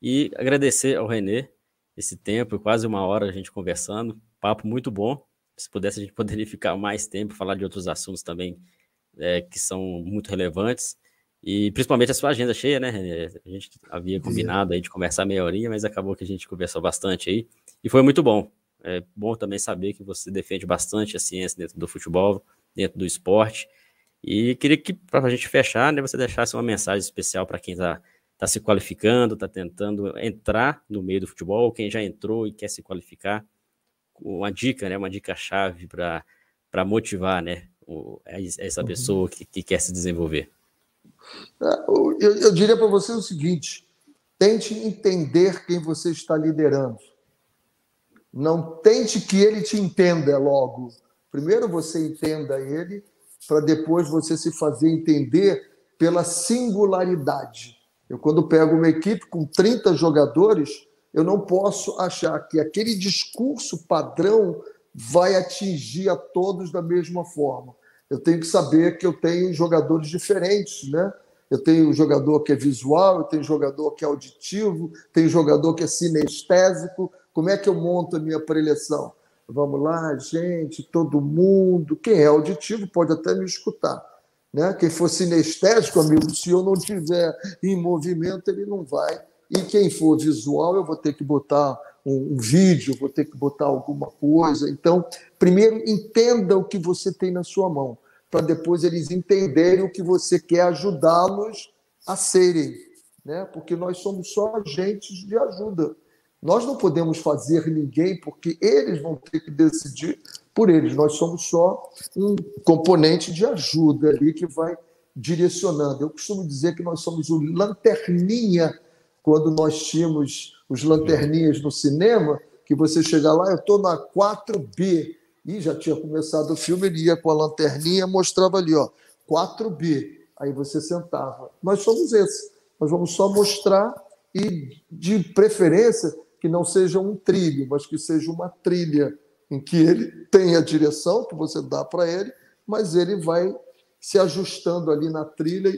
E agradecer ao Renê esse tempo, quase uma hora a gente conversando. Papo muito bom. Se pudesse, a gente (laughs) poderia ficar mais tempo, falar de outros assuntos também é, que são muito relevantes. E principalmente a sua agenda cheia, né? A gente havia combinado aí de conversar meia horinha, mas acabou que a gente conversou bastante aí. E foi muito bom. É bom também saber que você defende bastante a ciência dentro do futebol, dentro do esporte. E queria que, para a gente fechar, né, você deixasse uma mensagem especial para quem está tá se qualificando, está tentando entrar no meio do futebol, ou quem já entrou e quer se qualificar. Uma dica, né, uma dica-chave para motivar né, o, essa uhum. pessoa que, que quer se desenvolver. Eu, eu diria para você o seguinte: tente entender quem você está liderando. Não tente que ele te entenda logo. Primeiro você entenda ele, para depois você se fazer entender pela singularidade. Eu, quando pego uma equipe com 30 jogadores, eu não posso achar que aquele discurso padrão vai atingir a todos da mesma forma eu tenho que saber que eu tenho jogadores diferentes, né? Eu tenho jogador que é visual, eu tenho jogador que é auditivo, tenho jogador que é sinestésico. Como é que eu monto a minha preleção? Vamos lá, gente, todo mundo. Quem é auditivo pode até me escutar. Né? Quem for sinestésico, amigo, se eu não tiver em movimento, ele não vai. E quem for visual, eu vou ter que botar um, vídeo, vou ter que botar alguma coisa. Então, primeiro, entenda o que você tem na sua mão, para depois eles entenderem o que você quer ajudá-los a serem. Né? Porque nós somos só agentes de ajuda. Nós não podemos fazer ninguém, porque eles vão ter que decidir por eles. Nós somos só um componente de ajuda ali que vai direcionando. Eu costumo dizer que nós somos o lanterninha quando nós tínhamos os lanterninhas no cinema, que você chega lá, eu estou na 4B, e já tinha começado o filme, ele ia com a lanterninha, mostrava ali, ó, 4B. Aí você sentava. Nós somos esse. Nós vamos só mostrar e, de preferência, que não seja um trilho, mas que seja uma trilha em que ele tem a direção que você dá para ele, mas ele vai se ajustando ali na trilha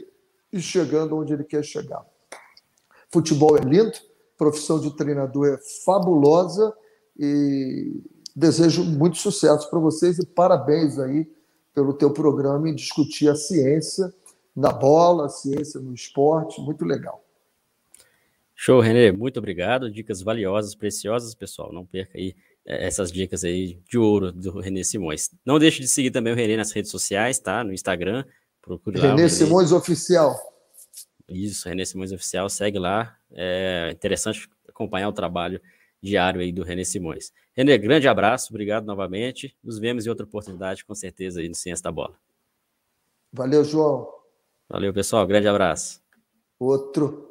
e chegando onde ele quer chegar. Futebol é lindo, profissão de treinador é fabulosa e desejo muito sucesso para vocês e parabéns aí pelo teu programa em discutir a ciência na bola, a ciência no esporte, muito legal. Show, Renê, muito obrigado, dicas valiosas, preciosas, pessoal, não perca aí é, essas dicas aí de ouro do Renê Simões. Não deixe de seguir também o Renê nas redes sociais, tá? No Instagram, procure lá. Renê Simões Oficial. Isso, Renê Simões Oficial, segue lá. É interessante acompanhar o trabalho diário aí do Renê Simões. Renê, grande abraço, obrigado novamente. Nos vemos em outra oportunidade, com certeza, aí no Ciência da Bola. Valeu, João. Valeu, pessoal. Grande abraço. Outro.